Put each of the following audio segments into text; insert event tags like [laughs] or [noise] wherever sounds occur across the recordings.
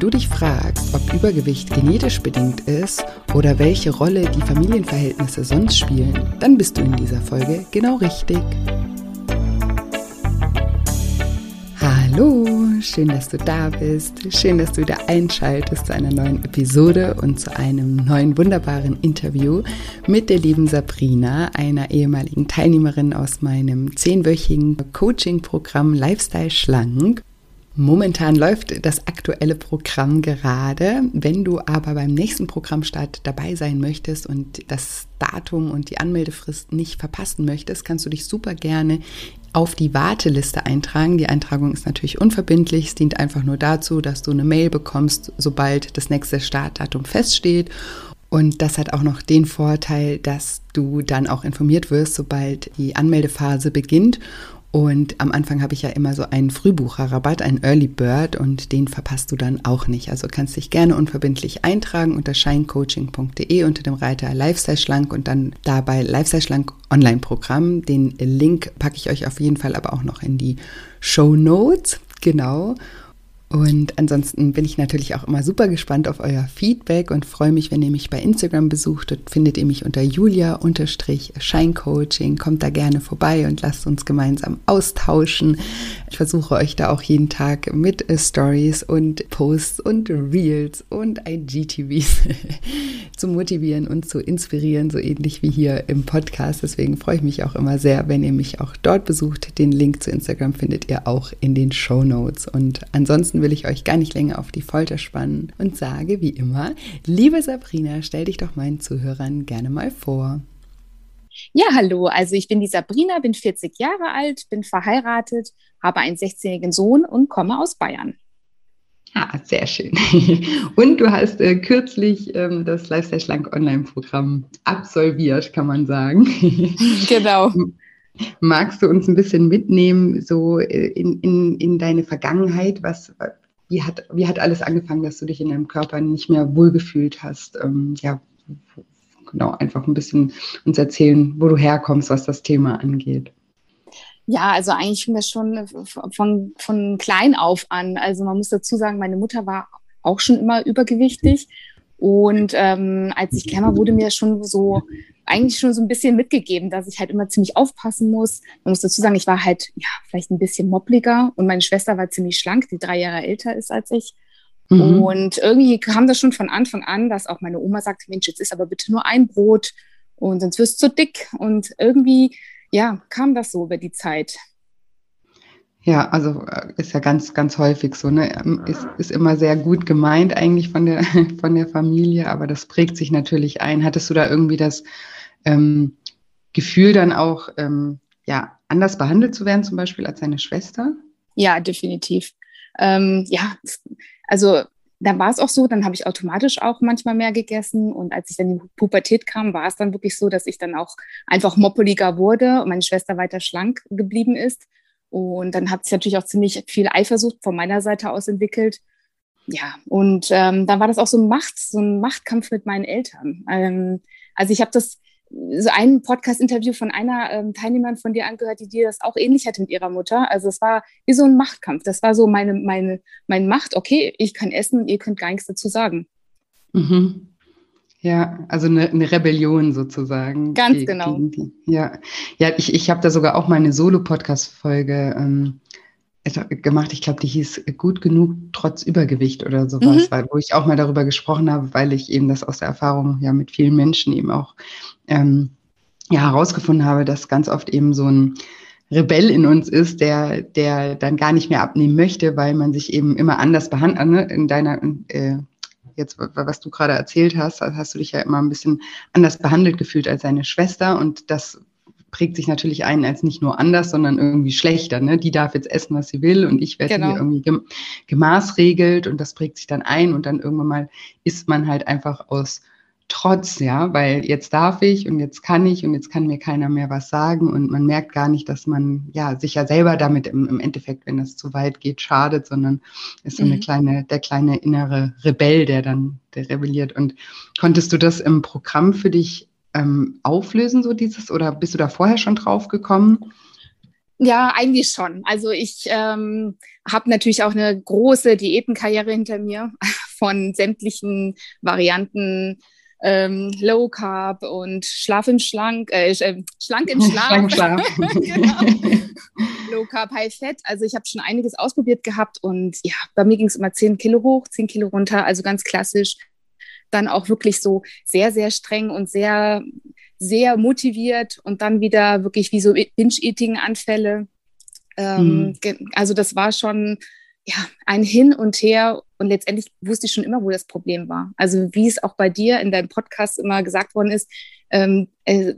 Du dich fragst, ob Übergewicht genetisch bedingt ist oder welche Rolle die Familienverhältnisse sonst spielen, dann bist du in dieser Folge genau richtig. Hallo, schön, dass du da bist. Schön, dass du wieder einschaltest zu einer neuen Episode und zu einem neuen wunderbaren Interview mit der lieben Sabrina, einer ehemaligen Teilnehmerin aus meinem zehnwöchigen Coaching-Programm Lifestyle Schlank. Momentan läuft das aktuelle Programm gerade. Wenn du aber beim nächsten Programmstart dabei sein möchtest und das Datum und die Anmeldefrist nicht verpassen möchtest, kannst du dich super gerne auf die Warteliste eintragen. Die Eintragung ist natürlich unverbindlich. Es dient einfach nur dazu, dass du eine Mail bekommst, sobald das nächste Startdatum feststeht. Und das hat auch noch den Vorteil, dass du dann auch informiert wirst, sobald die Anmeldephase beginnt. Und am Anfang habe ich ja immer so einen Frühbucherrabatt, einen Early Bird und den verpasst du dann auch nicht. Also kannst dich gerne unverbindlich eintragen unter shinecoaching.de unter dem Reiter Lifestyle Schlank und dann dabei Lifestyle Schlank Online-Programm. Den Link packe ich euch auf jeden Fall aber auch noch in die Show Notes. Genau. Und ansonsten bin ich natürlich auch immer super gespannt auf euer Feedback und freue mich, wenn ihr mich bei Instagram besucht. Dort findet ihr mich unter julia-scheincoaching. Kommt da gerne vorbei und lasst uns gemeinsam austauschen. Ich versuche euch da auch jeden Tag mit Stories und Posts und Reels und IGTVs [laughs] zu motivieren und zu inspirieren, so ähnlich wie hier im Podcast. Deswegen freue ich mich auch immer sehr, wenn ihr mich auch dort besucht. Den Link zu Instagram findet ihr auch in den Show Notes. Und ansonsten will ich euch gar nicht länger auf die Folter spannen und sage wie immer, liebe Sabrina, stell dich doch meinen Zuhörern gerne mal vor. Ja, hallo. Also ich bin die Sabrina, bin 40 Jahre alt, bin verheiratet, habe einen 16-jährigen Sohn und komme aus Bayern. Ah, sehr schön. [laughs] Und du hast äh, kürzlich ähm, das Lifestyle Schlank Online-Programm absolviert, kann man sagen. [laughs] Genau. Magst du uns ein bisschen mitnehmen, so äh, in, in, in deine Vergangenheit? Was, wie, hat, wie hat alles angefangen, dass du dich in deinem Körper nicht mehr wohlgefühlt hast? Ähm, ja, genau, einfach ein bisschen uns erzählen, wo du herkommst, was das Thema angeht. Ja, also eigentlich fing das schon von, von klein auf an. Also man muss dazu sagen, meine Mutter war auch schon immer übergewichtig. Und ähm, als ich kleiner wurde mir schon so eigentlich schon so ein bisschen mitgegeben, dass ich halt immer ziemlich aufpassen muss. Man muss dazu sagen, ich war halt ja vielleicht ein bisschen moppliger und meine Schwester war ziemlich schlank, die drei Jahre älter ist als ich. Mhm. Und irgendwie kam das schon von Anfang an, dass auch meine Oma sagte, Mensch, jetzt ist aber bitte nur ein Brot und sonst wirst du zu dick. Und irgendwie, ja, kam das so über die Zeit. Ja, also äh, ist ja ganz, ganz häufig so, ne? Ähm, ist, ist immer sehr gut gemeint eigentlich von der, [laughs] von der Familie, aber das prägt sich natürlich ein. Hattest du da irgendwie das ähm, Gefühl dann auch, ähm, ja, anders behandelt zu werden, zum Beispiel als seine Schwester? Ja, definitiv. Ähm, ja, also dann war es auch so, dann habe ich automatisch auch manchmal mehr gegessen. Und als ich dann in die Pubertät kam, war es dann wirklich so, dass ich dann auch einfach moppeliger wurde und meine Schwester weiter schlank geblieben ist. Und dann hat sich natürlich auch ziemlich viel Eifersucht von meiner Seite aus entwickelt. Ja, und ähm, dann war das auch so ein Macht, so ein Machtkampf mit meinen Eltern. Ähm, also ich habe das so ein Podcast-Interview von einer ähm, Teilnehmerin von dir angehört, die dir das auch ähnlich hatte mit ihrer Mutter. Also es war wie so ein Machtkampf. Das war so meine, meine, meine Macht, okay, ich kann essen und ihr könnt gar nichts dazu sagen. Mhm. Ja, also eine, eine, Rebellion sozusagen. Ganz gegen, genau. Gegen ja, ja, ich, ich habe da sogar auch meine Solo-Podcast-Folge ähm, gemacht. Ich glaube, die hieß Gut genug trotz Übergewicht oder sowas, mhm. weil, wo ich auch mal darüber gesprochen habe, weil ich eben das aus der Erfahrung ja mit vielen Menschen eben auch ähm, ja, herausgefunden habe, dass ganz oft eben so ein Rebell in uns ist, der, der dann gar nicht mehr abnehmen möchte, weil man sich eben immer anders behandelt, ne? in deiner, äh, jetzt, was du gerade erzählt hast, hast du dich ja immer ein bisschen anders behandelt gefühlt als deine Schwester und das prägt sich natürlich ein als nicht nur anders, sondern irgendwie schlechter. Ne? Die darf jetzt essen, was sie will und ich werde genau. hier irgendwie gemaßregelt und das prägt sich dann ein und dann irgendwann mal isst man halt einfach aus Trotz, ja, weil jetzt darf ich und jetzt kann ich und jetzt kann mir keiner mehr was sagen und man merkt gar nicht, dass man ja sich ja selber damit im, im Endeffekt, wenn es zu weit geht, schadet, sondern ist so eine mhm. kleine, der kleine innere Rebell, der dann der rebelliert. Und konntest du das im Programm für dich ähm, auflösen, so dieses, oder bist du da vorher schon drauf gekommen? Ja, eigentlich schon. Also ich ähm, habe natürlich auch eine große Diätenkarriere hinter mir [laughs] von sämtlichen Varianten ähm, Low Carb und Schlaf im Schlank, äh, äh Schlank im [laughs] Schlaf. Schlank Schlaf. [laughs] genau. Low Carb, High Fat. Also ich habe schon einiges ausprobiert gehabt und ja, bei mir ging es immer 10 Kilo hoch, 10 Kilo runter, also ganz klassisch. Dann auch wirklich so sehr, sehr streng und sehr, sehr motiviert und dann wieder wirklich wie so Binge-Eating-Anfälle. Ähm, mhm. Also das war schon ja, ein Hin und Her und letztendlich wusste ich schon immer, wo das Problem war. Also wie es auch bei dir in deinem Podcast immer gesagt worden ist, ähm, äh,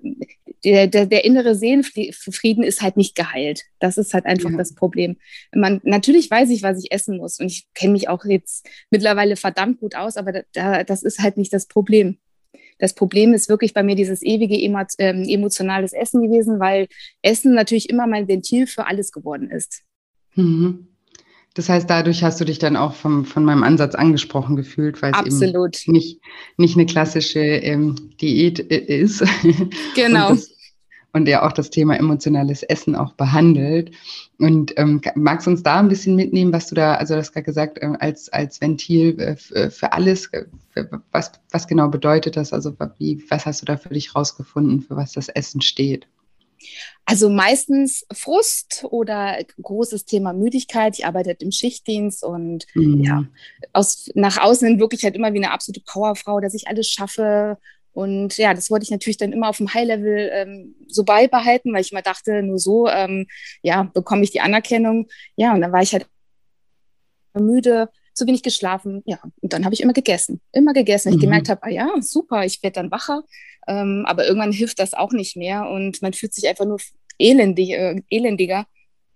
der, der, der, innere Seelenfrieden ist halt nicht geheilt. Das ist halt einfach ja. das Problem. Man, natürlich weiß ich, was ich essen muss und ich kenne mich auch jetzt mittlerweile verdammt gut aus, aber da, das ist halt nicht das Problem. Das Problem ist wirklich bei mir dieses ewige ähm, emotionales Essen gewesen, weil Essen natürlich immer mein Ventil für alles geworden ist. Mhm. Das heißt, dadurch hast du dich dann auch vom, von meinem Ansatz angesprochen gefühlt, weil es Absolut. eben nicht, nicht eine klassische ähm, Diät äh, ist. [laughs] Genau. Und, das, und ja auch das Thema emotionales Essen auch behandelt. Und ähm, magst du uns da ein bisschen mitnehmen, was du da, also du hast gerade gesagt, äh, als, als Ventil äh, für alles, äh, was, was genau bedeutet das? Also wie, was hast du da für dich rausgefunden, für was das Essen steht? Also meistens Frust oder großes Thema Müdigkeit. Ich arbeite im Schichtdienst und mhm. ja, aus, nach außen wirklich halt immer wie eine absolute Powerfrau, dass ich alles schaffe. Und ja, das wollte ich natürlich dann immer auf dem High-Level ähm, so beibehalten, weil ich immer dachte, nur so ähm, ja, bekomme ich die Anerkennung. Ja, und dann war ich halt müde, zu wenig geschlafen. Ja, und dann habe ich immer gegessen, immer gegessen. Mhm. Ich gemerkt habe, ah ja, super, ich werde dann wacher. Ähm, aber irgendwann hilft das auch nicht mehr und man fühlt sich einfach nur elendig, äh, elendiger.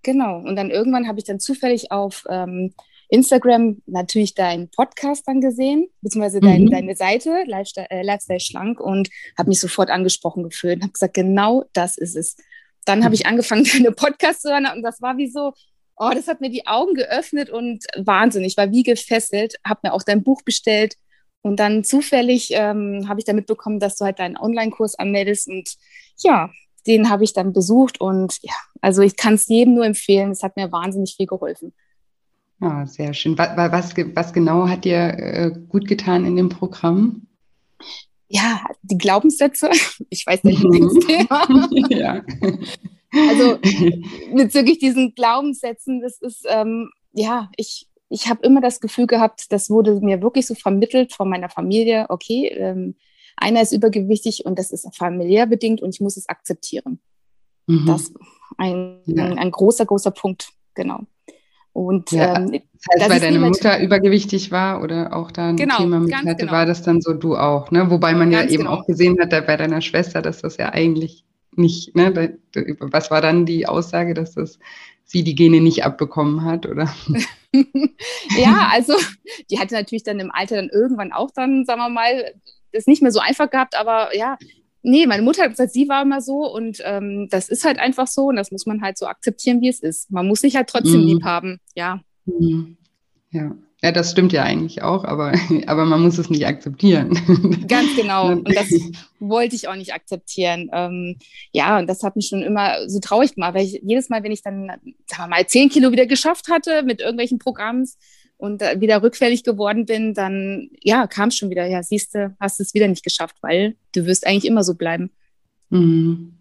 Genau. Und dann irgendwann habe ich dann zufällig auf ähm, Instagram natürlich deinen Podcast dann gesehen, beziehungsweise dein, mhm. deine Seite, Lifestyle, äh, Lifestyle Schlank, und habe mich sofort angesprochen gefühlt und habe gesagt, genau das ist es. Dann habe ich angefangen, [laughs] deine Podcasts zu hören und das war wie so, oh, das hat mir die Augen geöffnet und wahnsinnig, ich war wie gefesselt, habe mir auch dein Buch bestellt und dann zufällig ähm, habe ich dann mitbekommen, dass du halt deinen Online-Kurs anmeldest und ja, den habe ich dann besucht und ja, also ich kann es jedem nur empfehlen, es hat mir wahnsinnig viel geholfen. Ja, ah, sehr schön. Was, was, was genau hat dir äh, gut getan in dem Programm? Ja, die Glaubenssätze. [laughs] Ich weiß nicht, Lieblingsthema. [laughs] ja. [laughs] Also [laughs] bezüglich diesen Glaubenssätzen, das ist, ähm, ja, ich, ich habe immer das Gefühl gehabt, das wurde mir wirklich so vermittelt von meiner Familie, okay, ähm, einer ist übergewichtig und das ist familiär bedingt und ich muss es akzeptieren. Mhm. Das ist ein, ja. ein, ein, großer, großer Punkt, genau. Und ja, ähm, das heißt, weil deine Mutter übergewichtig war oder auch da ein genau, Thema mit hatte, genau. war das dann so du auch, ne? Wobei man ganz ja eben genau. auch gesehen hat bei deiner Schwester, dass das ja eigentlich nicht, ne? Was war dann die Aussage, dass das sie die Gene nicht abbekommen hat, oder? [laughs] ja, also die hatte natürlich dann im Alter dann irgendwann auch dann, sagen wir mal, das nicht mehr so einfach gehabt, aber ja, nee, meine Mutter hat gesagt, sie war immer so und ähm, das ist halt einfach so und das muss man halt so akzeptieren, wie es ist. Man muss sich halt trotzdem mhm. lieb haben, ja. Mhm. Ja. Ja, das stimmt ja eigentlich auch, aber, [laughs] aber man muss es nicht akzeptieren. [laughs] Ganz genau. [laughs] Und das wollte ich auch nicht akzeptieren. Ähm, ja, und das hat mich schon immer so traurig gemacht, weil ich jedes Mal, wenn ich dann, sagen wir mal, zehn Kilo wieder geschafft hatte mit irgendwelchen Programms und wieder rückfällig geworden bin, dann ja, kam schon wieder, ja, siehst du, hast es wieder nicht geschafft, weil du wirst eigentlich immer so bleiben. Mhm.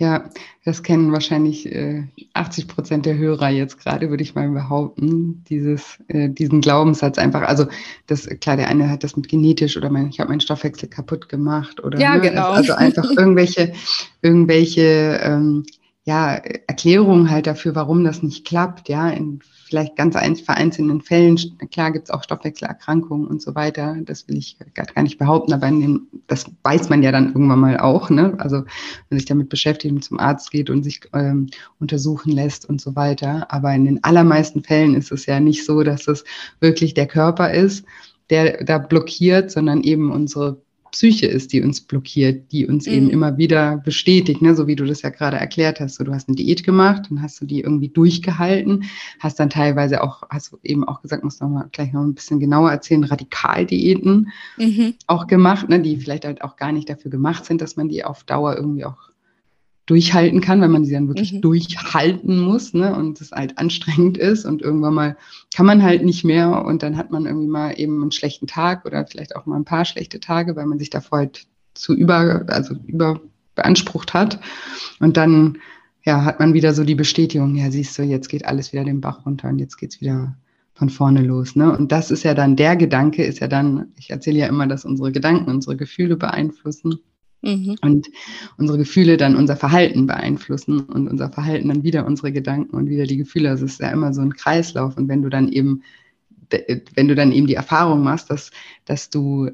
Ja, das kennen wahrscheinlich äh, 80 Prozent der Hörer jetzt gerade, würde ich mal behaupten, dieses, äh, diesen Glaubenssatz einfach. Also das klar, der eine hat das mit genetisch oder mein, ich habe meinen Stoffwechsel kaputt gemacht oder ja, ne, genau. also, also einfach irgendwelche, irgendwelche ähm, ja, Erklärungen halt dafür, warum das nicht klappt, ja, in vielleicht ganz vereinzelten Fällen, klar gibt es auch Stoffwechselerkrankungen und so weiter, das will ich gar nicht behaupten, aber dem, das weiß man ja dann irgendwann mal auch, ne? Also wenn sich damit beschäftigt und zum Arzt geht und sich ähm, untersuchen lässt und so weiter. Aber in den allermeisten Fällen ist es ja nicht so, dass es wirklich der Körper ist, der da blockiert, sondern eben unsere Psyche ist, die uns blockiert, die uns mhm. eben immer wieder bestätigt, ne? so wie du das ja gerade erklärt hast. So, du hast eine Diät gemacht und hast du die irgendwie durchgehalten, hast dann teilweise auch, hast du eben auch gesagt, musst du noch mal gleich noch ein bisschen genauer erzählen, Radikaldiäten mhm. auch gemacht, ne? die vielleicht halt auch gar nicht dafür gemacht sind, dass man die auf Dauer irgendwie auch durchhalten kann, wenn man sie dann wirklich mhm. durchhalten muss ne, und es halt anstrengend ist und irgendwann mal kann man halt nicht mehr und dann hat man irgendwie mal eben einen schlechten Tag oder vielleicht auch mal ein paar schlechte Tage, weil man sich davor halt zu über, also über beansprucht hat und dann ja, hat man wieder so die Bestätigung, ja, siehst du, jetzt geht alles wieder den Bach runter und jetzt geht's wieder von vorne los. Ne? Und das ist ja dann, der Gedanke ist ja dann, ich erzähle ja immer, dass unsere Gedanken unsere Gefühle beeinflussen. Mhm. Und unsere Gefühle dann unser Verhalten beeinflussen und unser Verhalten dann wieder unsere Gedanken und wieder die Gefühle. Also es ist ja immer so ein Kreislauf. Und wenn du dann eben, wenn du dann eben die Erfahrung machst, dass, dass du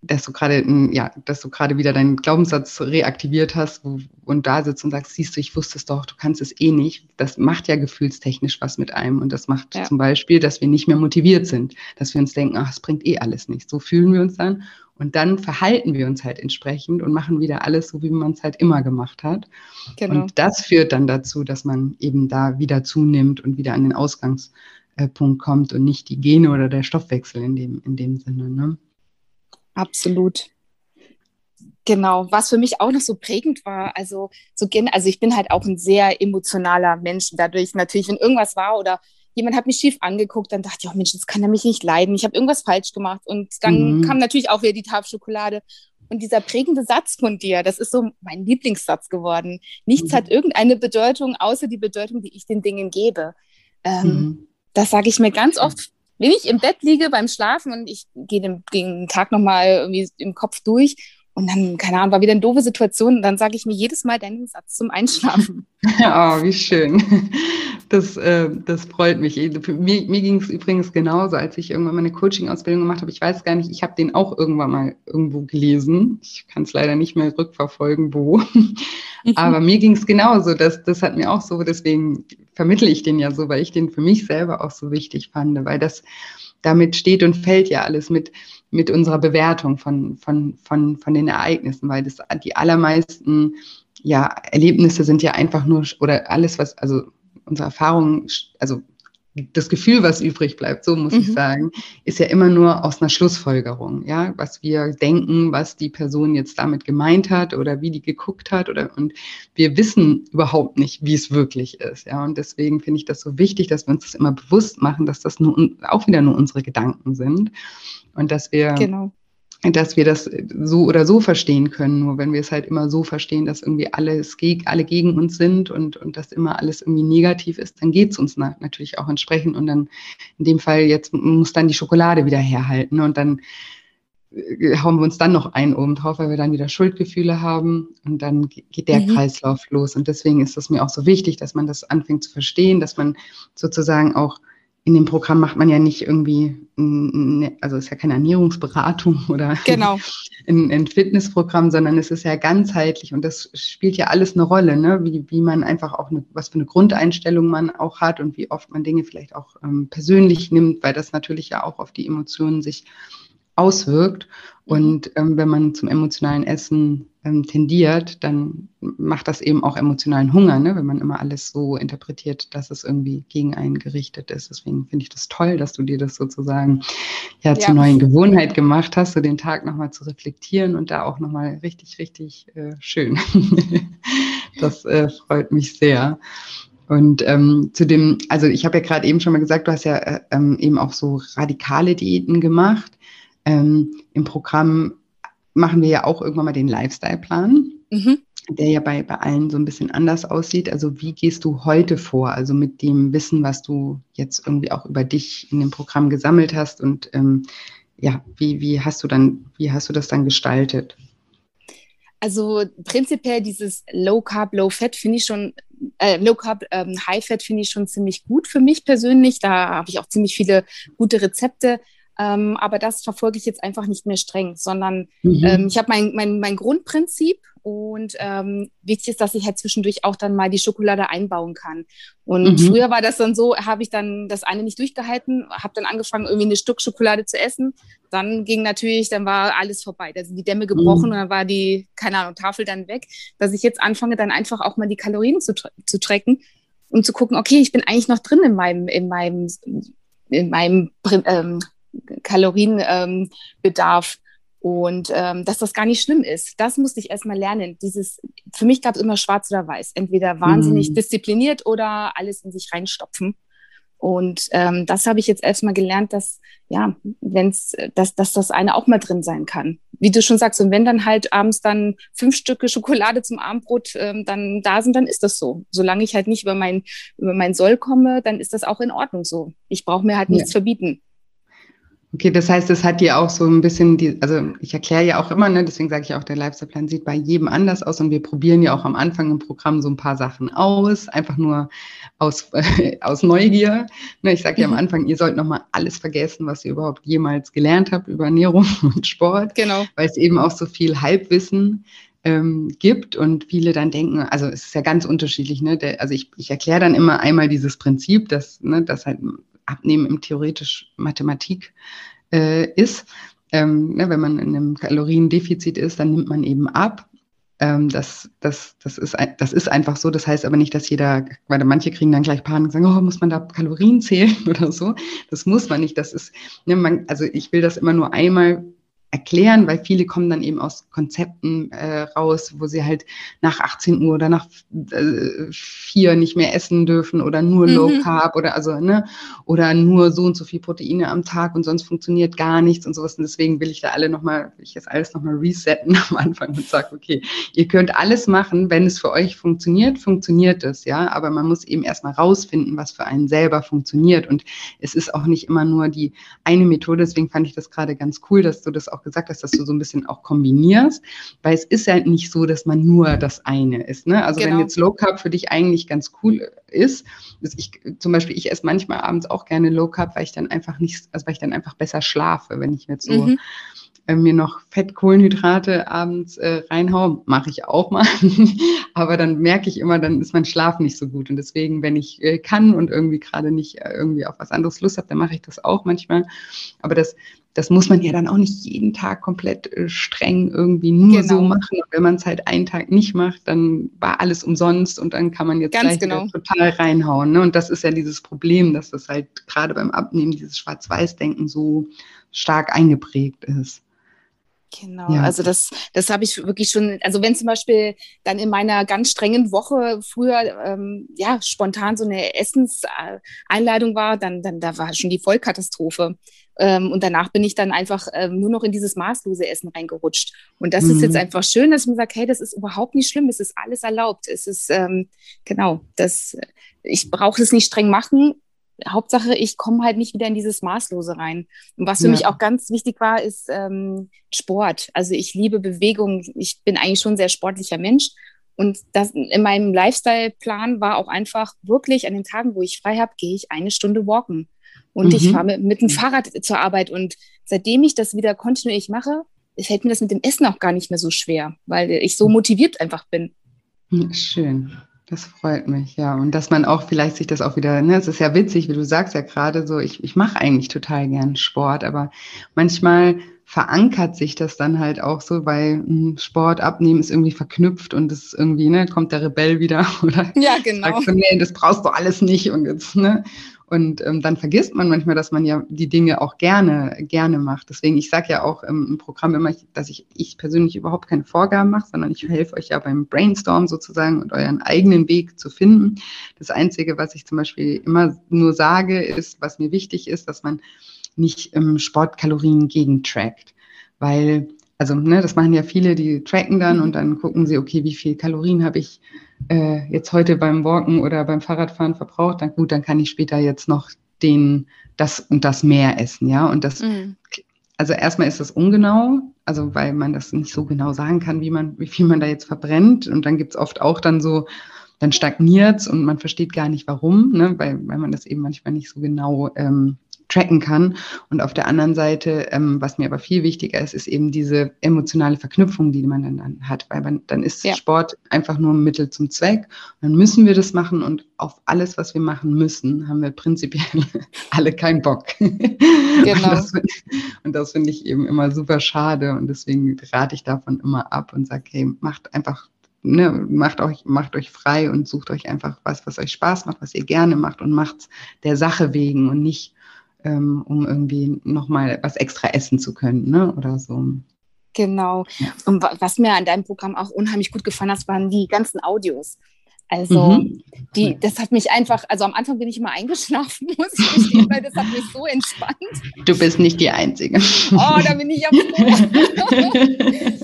dass du gerade, ja, dass du gerade wieder deinen Glaubenssatz reaktiviert hast wo, und da sitzt und sagst, siehst du, ich wusste es doch, du kannst es eh nicht. Das macht ja gefühlstechnisch was mit einem und das macht ja. zum Beispiel, dass wir nicht mehr motiviert sind, dass wir uns denken, ach, es bringt eh alles nichts. So fühlen wir uns dann und dann verhalten wir uns halt entsprechend und machen wieder alles so, wie man es halt immer gemacht hat. Genau. Und das führt dann dazu, dass man eben da wieder zunimmt und wieder an den Ausgangspunkt kommt und nicht die Gene oder der Stoffwechsel in dem, in dem Sinne. Ne? Absolut. Genau, was für mich auch noch so prägend war, also so also ich bin halt auch ein sehr emotionaler Mensch. Dadurch natürlich, wenn irgendwas war oder jemand hat mich schief angeguckt, dann dachte ich, oh Mensch, das kann er mich nicht leiden. Ich habe irgendwas falsch gemacht. Und dann mhm. kam natürlich auch wieder die Tafelschokolade. Und dieser prägende Satz von dir, das ist so mein Lieblingssatz geworden. Nichts mhm. hat irgendeine Bedeutung, außer die Bedeutung, die ich den Dingen gebe. Ähm, mhm. Das sage ich mir ganz oft, wenn ich im Bett liege beim Schlafen und ich gehe den, den Tag nochmal irgendwie im Kopf durch und dann, keine Ahnung, war wieder eine doofe Situation. Und dann sage ich mir jedes Mal deinen Satz zum Einschlafen. [laughs] oh, wie schön. Das, äh, das freut mich. Mir, mir ging es übrigens genauso, als ich irgendwann meine Coaching-Ausbildung gemacht habe. Ich weiß gar nicht, ich habe den auch irgendwann mal irgendwo gelesen. Ich kann es leider nicht mehr rückverfolgen, wo. Aber mir ging es genauso. Das, das hat mir auch so, deswegen vermittle ich den ja so, weil ich den für mich selber auch so wichtig fand, weil das damit steht und fällt ja alles mit mit unserer Bewertung von, von, von, von den Ereignissen, weil das die allermeisten ja, Erlebnisse sind ja einfach nur, oder alles, was, also unsere Erfahrungen, also das Gefühl, was übrig bleibt, so muss mhm. ich sagen, ist ja immer nur aus einer Schlussfolgerung, ja, was wir denken, was die Person jetzt damit gemeint hat oder wie die geguckt hat oder und wir wissen überhaupt nicht, wie es wirklich ist, ja, und deswegen finde ich das so wichtig, dass wir uns das immer bewusst machen, dass das nur auch wieder nur unsere Gedanken sind und dass wir genau dass wir das so oder so verstehen können. Nur wenn wir es halt immer so verstehen, dass irgendwie alles alle gegen uns sind und, und dass immer alles irgendwie negativ ist, dann geht es uns na natürlich auch entsprechend. Und dann in dem Fall jetzt muss dann die Schokolade wieder herhalten und dann äh, hauen wir uns dann noch ein oben drauf, weil wir dann wieder Schuldgefühle haben und dann geht der mhm. Kreislauf los. Und deswegen ist es mir auch so wichtig, dass man das anfängt zu verstehen, dass man sozusagen auch in dem Programm macht man ja nicht irgendwie, also es ist ja keine Ernährungsberatung [laughs] oder genau. ein, ein, Fitnessprogramm, sondern es ist ja ganzheitlich und das spielt ja alles eine Rolle, ne? wie, wie man einfach auch, eine, was für eine Grundeinstellung man auch hat und wie oft man Dinge vielleicht auch ähm, persönlich nimmt, weil das natürlich ja auch auf die Emotionen sich auswirkt. Mhm. Und ähm, wenn man zum emotionalen Essen ähm, tendiert, dann macht das eben auch emotionalen Hunger, ne? wenn man immer alles so interpretiert, dass es irgendwie gegen einen gerichtet ist. Deswegen finde ich das toll, dass du dir das sozusagen ja, ja. zur neuen Gewohnheit gemacht hast, so den Tag nochmal zu reflektieren und da auch nochmal richtig, richtig äh, schön. [laughs] das äh, freut mich sehr. Und ähm, zu dem, also ich habe ja gerade eben schon mal gesagt, du hast ja äh, ähm, eben auch so radikale Diäten gemacht. Ähm, Im Programm machen wir ja auch irgendwann mal den Lifestyle-Plan, mhm. der ja bei, bei allen so ein bisschen anders aussieht. Also wie gehst du heute vor? Also mit dem Wissen, was du jetzt irgendwie auch über dich in dem Programm gesammelt hast und ähm, ja, wie, wie hast du dann, wie hast du das dann gestaltet? Also prinzipiell dieses Low Carb, Low Fat finde ich schon äh, Low Carb, ähm, High Fat finde ich schon ziemlich gut für mich persönlich. Da habe ich auch ziemlich viele gute Rezepte. Ähm, aber das verfolge ich jetzt einfach nicht mehr streng, sondern mhm. ähm, ich habe mein, mein, mein Grundprinzip und ähm, wichtig ist, dass ich halt zwischendurch auch dann mal die Schokolade einbauen kann. Und mhm. früher war das dann so, habe ich dann das eine nicht durchgehalten, habe dann angefangen, irgendwie eine Stück Schokolade zu essen. Dann ging natürlich, dann war alles vorbei. Da sind die Dämme gebrochen mhm. und dann war die, keine Ahnung, Tafel dann weg. Dass ich jetzt anfange, dann einfach auch mal die Kalorien zu, zu tracken um zu gucken, okay, ich bin eigentlich noch drin in meinem, in meinem, in meinem ähm, Kalorienbedarf. Ähm, und ähm, dass das gar nicht schlimm ist, das musste ich erstmal lernen. Dieses, für mich gab es immer schwarz oder weiß. Entweder wahnsinnig mhm. diszipliniert oder alles in sich reinstopfen. Und ähm, das habe ich jetzt erstmal gelernt, dass, ja, wenn's, dass, dass das eine auch mal drin sein kann. Wie du schon sagst, und wenn dann halt abends dann fünf Stücke Schokolade zum Abendbrot ähm, dann da sind, dann ist das so. Solange ich halt nicht über mein, über mein Soll komme, dann ist das auch in Ordnung so. Ich brauche mir halt nichts ja. verbieten. Okay, das heißt, es hat dir auch so ein bisschen die, also ich erkläre ja auch immer, ne, deswegen sage ich auch, der Lifestyle-Plan sieht bei jedem anders aus und wir probieren ja auch am Anfang im Programm so ein paar Sachen aus, einfach nur aus, äh, [laughs] aus Neugier. Ne, ich sage ja am mhm. Anfang, ihr sollt nochmal alles vergessen, was ihr überhaupt jemals gelernt habt über Ernährung [laughs] und Sport. Genau. Weil es eben auch so viel Halbwissen ähm, gibt und viele dann denken, also es ist ja ganz unterschiedlich, ne? Der, also ich, ich erkläre dann immer einmal dieses Prinzip, dass, ne, dass halt Abnehmen im theoretisch Mathematik äh, ist. Ähm, ne, wenn man in einem Kaloriendefizit ist, dann nimmt man eben ab. Ähm, das, das, das, ist, das ist einfach so. Das heißt aber nicht, dass jeder, weil manche kriegen dann gleich Panik und sagen, oh, muss man da Kalorien [laughs] zählen oder so. Das muss man nicht. Das ist, ne, man, also ich will das immer nur einmal erklären, weil viele kommen dann eben aus Konzepten äh, raus, wo sie halt nach 18 Uhr oder nach äh, vier nicht mehr essen dürfen oder nur mhm. Low Carb oder also ne oder nur so und so viel Proteine am Tag und sonst funktioniert gar nichts und sowas. Und deswegen will ich da alle nochmal, will ich jetzt alles nochmal resetten [laughs] am Anfang und sage, okay, ihr könnt alles machen, wenn es für euch funktioniert, funktioniert es, ja, aber man muss eben erstmal rausfinden, was für einen selber funktioniert. Und es ist auch nicht immer nur die eine Methode, deswegen fand ich das gerade ganz cool, dass du das auch auch gesagt hast, dass du so ein bisschen auch kombinierst, weil es ist ja nicht so, dass man nur das eine ist. Ne? Also genau. wenn jetzt Low Carb für dich eigentlich ganz cool ist, ich zum Beispiel, ich esse manchmal abends auch gerne Low Carb, weil ich dann einfach nicht, also weil ich dann einfach besser schlafe, wenn ich jetzt so mhm äh, mir noch Fettkohlenhydrate abends äh, reinhaue, mache ich auch mal. [laughs] Aber dann merke ich immer, dann ist mein Schlaf nicht so gut. Und deswegen, wenn ich äh, kann und irgendwie gerade nicht äh, irgendwie auf was anderes Lust habe, dann mache ich das auch manchmal. Aber das das muss man ja dann auch nicht jeden Tag komplett äh, streng irgendwie nur genau. so machen. Wenn man es halt einen Tag nicht macht, dann war alles umsonst und dann kann man jetzt Ganz gleich genau. total reinhauen. Ne? Und das ist ja dieses Problem, dass das halt gerade beim Abnehmen, dieses Schwarz-Weiß-Denken so stark eingeprägt ist. Genau, ja. also das, das habe ich wirklich schon, also wenn zum Beispiel dann in meiner ganz strengen Woche früher ähm, ja spontan so eine Essenseinladung war, dann, dann da war schon die Vollkatastrophe. Ähm, und danach bin ich dann einfach ähm, nur noch in dieses maßlose Essen reingerutscht. Und das mhm. ist jetzt mhm. einfach schön, dass man sagt, hey, das ist überhaupt nicht schlimm, es ist alles erlaubt. Es ist, ähm, genau, das, ich brauche es nicht streng machen, Hauptsache, ich komme halt nicht wieder in dieses Maßlose rein. Und was für ja. mich auch ganz wichtig war, ist ähm, Sport. Also ich liebe Bewegung. Ich bin eigentlich schon ein sehr sportlicher Mensch. Und das in meinem Lifestyle-Plan war auch einfach wirklich an den Tagen, wo ich frei habe, gehe ich eine Stunde walken. Und mhm. ich fahre mit, mit dem Fahrrad zur Arbeit. Und seitdem ich das wieder kontinuierlich mache, fällt mir das mit dem Essen auch gar nicht mehr so schwer, weil ich so motiviert einfach bin. Schön. Das freut mich, ja. Und dass man auch vielleicht sich das auch wieder, ne, es ist ja witzig, wie du sagst ja gerade so, ich, ich mache eigentlich total gern Sport, aber manchmal verankert sich das dann halt auch so, weil hm, Sport abnehmen ist irgendwie verknüpft und es irgendwie, ne, kommt der Rebell wieder [laughs] oder ja, genau. sagt so, nee, das brauchst du alles nicht und jetzt, ne? Und ähm, dann vergisst man manchmal, dass man ja die Dinge auch gerne, gerne macht. Deswegen, ich sage ja auch im, im Programm immer, dass ich, ich persönlich überhaupt keine Vorgaben mache, sondern ich helfe euch ja beim Brainstorm sozusagen und euren eigenen Weg zu finden. Das Einzige, was ich zum Beispiel immer nur sage, ist, was mir wichtig ist, dass man nicht ähm, Sportkalorien gegentrackt. Weil also ne, das machen ja viele, die tracken dann und dann gucken sie, okay, wie viel Kalorien habe ich äh, jetzt heute beim Walken oder beim Fahrradfahren verbraucht, dann gut, dann kann ich später jetzt noch den, das und das mehr essen, ja. Und das, mhm. also erstmal ist das ungenau, also weil man das nicht so genau sagen kann, wie man, wie viel man da jetzt verbrennt. Und dann gibt's oft auch dann so dann stagniert und man versteht gar nicht warum, ne? weil, weil man das eben manchmal nicht so genau ähm, tracken kann. Und auf der anderen Seite, ähm, was mir aber viel wichtiger ist, ist eben diese emotionale Verknüpfung, die man dann, dann hat, weil man, dann ist ja. Sport einfach nur ein Mittel zum Zweck. Und dann müssen wir das machen und auf alles, was wir machen müssen, haben wir prinzipiell [laughs] alle keinen Bock. [laughs] Genau. Und das finde ich eben immer super schade und deswegen rate ich davon immer ab und sage, hey, macht einfach Ne, macht euch, macht euch frei und sucht euch einfach was, was euch Spaß macht, was ihr gerne macht und macht's der Sache wegen und nicht ähm, um irgendwie nochmal was extra essen zu können, ne? Oder so. Genau. Ja. Und was mir an deinem Programm auch unheimlich gut gefallen hat, waren die ganzen Audios. Also, mhm. die, das hat mich einfach, also am Anfang bin ich immer [laughs] eingeschlafen, muss ich gestehen, weil das hat mich so entspannt. Du bist nicht die Einzige. Oh, da bin ich ja froh.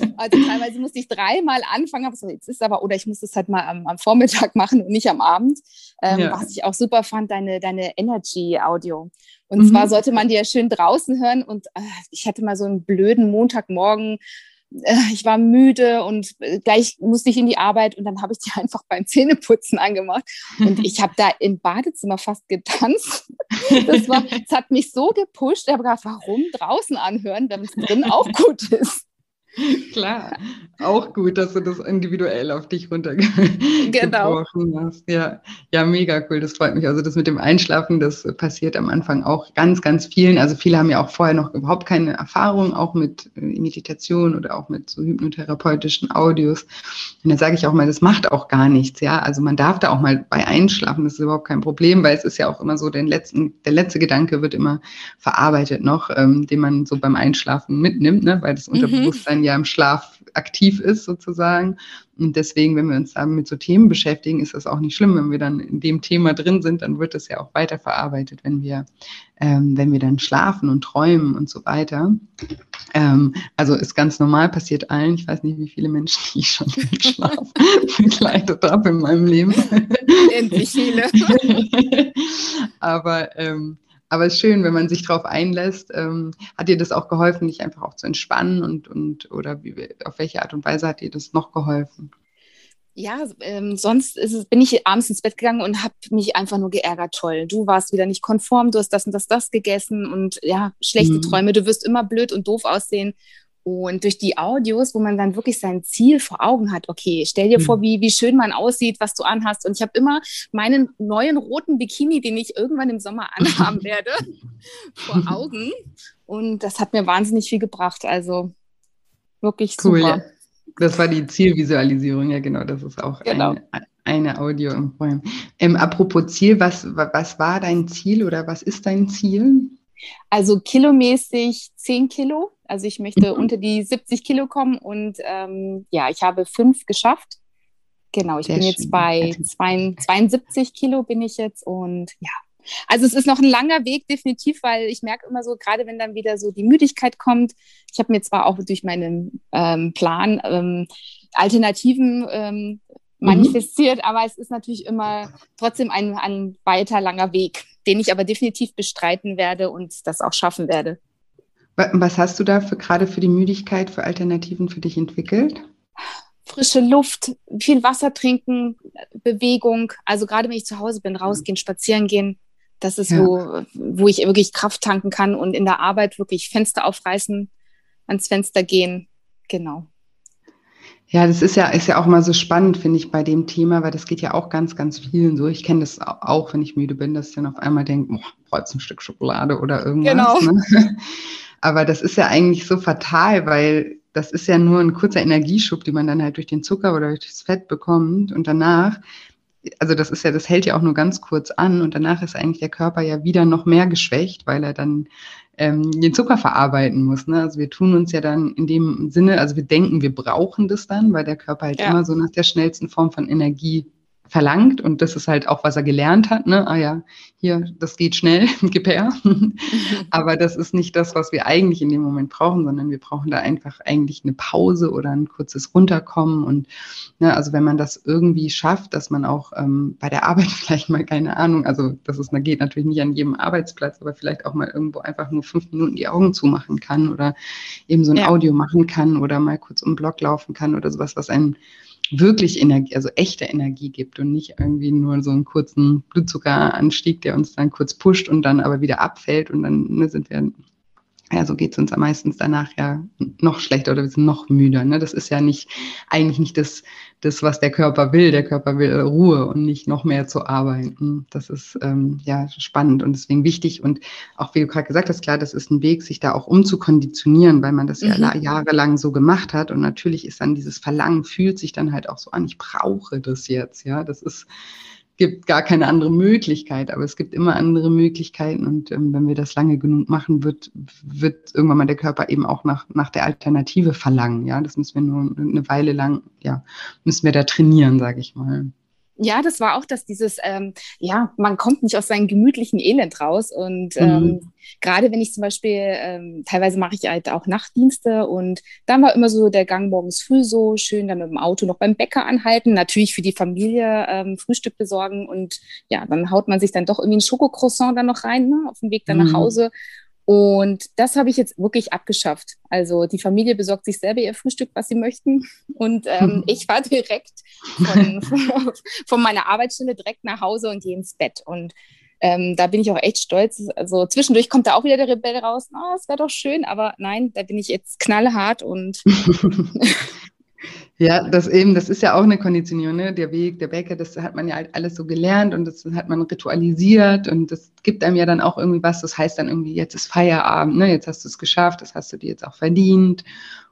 [laughs] also teilweise musste ich dreimal anfangen, aber so, jetzt ist aber, oder ich muss das halt mal am, am Vormittag machen und nicht am Abend. Ähm, ja. Was ich auch super fand, deine, deine Energy-Audio. Und mhm. zwar sollte man die ja schön draußen hören. Und äh, ich hatte mal so einen blöden Montagmorgen. [laughs] Ich war müde und äh, gleich musste ich in die Arbeit und dann habe ich die [laughs] einfach beim Zähneputzen angemacht. Und ich habe da im Badezimmer fast getanzt. [laughs] Das, war, das hat mich so gepusht. Ich habe gedacht, warum draußen anhören, wenn es drin auch gut ist? [laughs] Klar, auch gut, dass du das individuell auf dich runtergebrochen genau. hast. Ja, ja, mega cool, das freut mich. Also das mit dem Einschlafen, das passiert am Anfang auch ganz, ganz vielen. Also viele haben ja auch vorher noch überhaupt keine Erfahrung, auch mit äh, Meditation oder auch mit so hypnotherapeutischen Audios. Und dann sage ich auch mal, das macht auch gar nichts, ja. Also man darf da auch mal bei einschlafen, das ist überhaupt kein Problem, weil es ist ja auch immer so, den letzten, der letzte Gedanke wird immer verarbeitet noch, ähm, den man so beim Einschlafen mitnimmt, ne? weil das mhm. Unterbewusstsein mhm ja im Schlaf aktiv ist sozusagen. Und deswegen, wenn wir uns da mit so Themen beschäftigen, ist das auch nicht schlimm. Wenn wir dann in dem Thema drin sind, dann wird das ja auch weiterverarbeitet, wenn wir, ähm, wenn wir dann schlafen und träumen und so weiter. Ähm, also ist ganz normal, passiert allen. Ich weiß nicht, wie viele Menschen ich schon mit Schlaf [laughs] begleitet habe in meinem Leben. Endlich viele. [laughs] Aber ähm, aber es ist schön, wenn man sich darauf einlässt. Ähm, hat dir das auch geholfen, dich einfach auch zu entspannen und, und oder wie, auf welche Art und Weise hat dir das noch geholfen? Ja, ähm, sonst es, bin ich abends ins Bett gegangen und habe mich einfach nur geärgert. Toll, du warst wieder nicht konform, du hast das und das, das gegessen und ja, schlechte mhm. Träume, du wirst immer blöd und doof aussehen. Und durch die Audios, wo man dann wirklich sein Ziel vor Augen hat, okay, stell dir mhm. vor, wie, wie schön man aussieht, was du anhast. Und ich habe immer meinen neuen roten Bikini, den ich irgendwann im Sommer anhaben [laughs] werde, vor Augen. Und das hat mir wahnsinnig viel gebracht. Also wirklich cool. super. Das war die Zielvisualisierung, ja genau, das ist auch genau. eine, eine Audio im Räumen. Ähm, apropos Ziel, was, was war dein Ziel oder was ist dein Ziel? Also kilomäßig 10 Kilo. Also ich möchte mhm. unter die 70 Kilo kommen und ähm, ja, ich habe fünf geschafft. Genau, ich Sehr bin schön. jetzt bei 72 Kilo bin ich jetzt und ja. Also es ist noch ein langer Weg, definitiv, weil ich merke immer so, gerade wenn dann wieder so die Müdigkeit kommt, ich habe mir zwar auch durch meinen ähm, Plan ähm, Alternativen ähm, mhm. manifestiert, mhm. aber es ist natürlich immer trotzdem ein, ein weiter langer Weg, den ich aber definitiv bestreiten werde und das auch schaffen werde. Was hast du da für, gerade für die Müdigkeit, für Alternativen für dich entwickelt? Frische Luft, viel Wasser trinken, Bewegung. Also gerade wenn ich zu Hause bin, rausgehen, spazieren gehen. Das ist, ja. wo, wo ich wirklich Kraft tanken kann und in der Arbeit wirklich Fenster aufreißen, ans Fenster gehen. Genau. Ja, das ist ja, ist ja auch mal so spannend, finde ich, bei dem Thema, weil das geht ja auch ganz, ganz vielen so. Ich kenne das auch, wenn ich müde bin, dass ich dann auf einmal denke, boah, brauchst ein Stück Schokolade oder irgendwas. Genau. Ne? [laughs] Aber das ist ja eigentlich so fatal, weil das ist ja nur ein kurzer Energieschub, den man dann halt durch den Zucker oder durch das Fett bekommt. Und danach, also das ist ja, das hält ja auch nur ganz kurz an und danach ist eigentlich der Körper ja wieder noch mehr geschwächt, weil er dann ähm, den Zucker verarbeiten muss. Ne? Also wir tun uns ja dann in dem Sinne, also wir denken, wir brauchen das dann, weil der Körper halt ja. immer so nach der schnellsten Form von Energie verlangt und das ist halt auch, was er gelernt hat. Ne? Ah ja, hier, das geht schnell, [laughs] gib her. [laughs] Aber das ist nicht das, was wir eigentlich in dem Moment brauchen, sondern wir brauchen da einfach eigentlich eine Pause oder ein kurzes Runterkommen. Und ne, also wenn man das irgendwie schafft, dass man auch ähm, bei der Arbeit [laughs] vielleicht mal, keine Ahnung, also das ist, geht natürlich nicht an jedem Arbeitsplatz, aber vielleicht auch mal irgendwo einfach nur fünf Minuten die Augen zumachen kann oder eben so ein ja. Audio machen kann oder mal kurz um Block laufen kann oder sowas, was einen wirklich Energie, also echte Energie gibt und nicht irgendwie nur so einen kurzen Blutzuckeranstieg, der uns dann kurz pusht und dann aber wieder abfällt und dann ne, sind wir ja, so geht es uns am meistens danach ja noch schlechter oder wir sind noch müder. Ne? Das ist ja nicht eigentlich nicht das, das, was der Körper will. Der Körper will Ruhe und nicht noch mehr zu arbeiten. Das ist ähm, ja spannend und deswegen wichtig. Und auch wie du gerade gesagt hast, klar, das ist ein Weg, sich da auch umzukonditionieren, weil man das mhm. ja jahrelang so gemacht hat. Und natürlich ist dann dieses Verlangen, fühlt sich dann halt auch so an, ich brauche das jetzt. Ja, das ist gibt gar keine andere Möglichkeit, aber es gibt immer andere Möglichkeiten und ähm, wenn wir das lange genug machen, wird, wird irgendwann mal der Körper eben auch nach, nach der Alternative verlangen. Ja, das müssen wir nur eine Weile lang, ja, müssen wir da trainieren, sage ich mal. Ja, das war auch, dass dieses, ähm, ja, man kommt nicht aus seinem gemütlichen Elend raus. Und ähm, mhm. gerade wenn ich zum Beispiel, ähm, teilweise mache ich halt auch Nachtdienste und dann war immer so der Gang morgens früh so schön, dann mit dem Auto noch beim Bäcker anhalten, natürlich für die Familie ähm, Frühstück besorgen und ja, dann haut man sich dann doch irgendwie ein Schokocroissant dann noch rein, ne, auf dem Weg dann mhm. nach Hause. Und das habe ich jetzt wirklich abgeschafft. Also die Familie besorgt sich selber ihr Frühstück, was sie möchten. Und ähm, [laughs] ich fahre direkt von, [laughs] von, meiner Arbeitsstelle direkt nach Hause und gehe ins Bett. Und ähm, da bin ich auch echt stolz. Also zwischendurch kommt da auch wieder der Rebell raus. Oh, wäre doch schön, aber nein, da bin ich jetzt knallhart und [laughs] Ja, das eben, das ist ja auch eine Konditionierung, ne? Der Weg, der Bäcker, das hat man ja alles so gelernt und das hat man ritualisiert und das gibt einem ja dann auch irgendwie was. Das heißt dann irgendwie, jetzt ist Feierabend, ne? Jetzt hast du es geschafft, das hast du dir jetzt auch verdient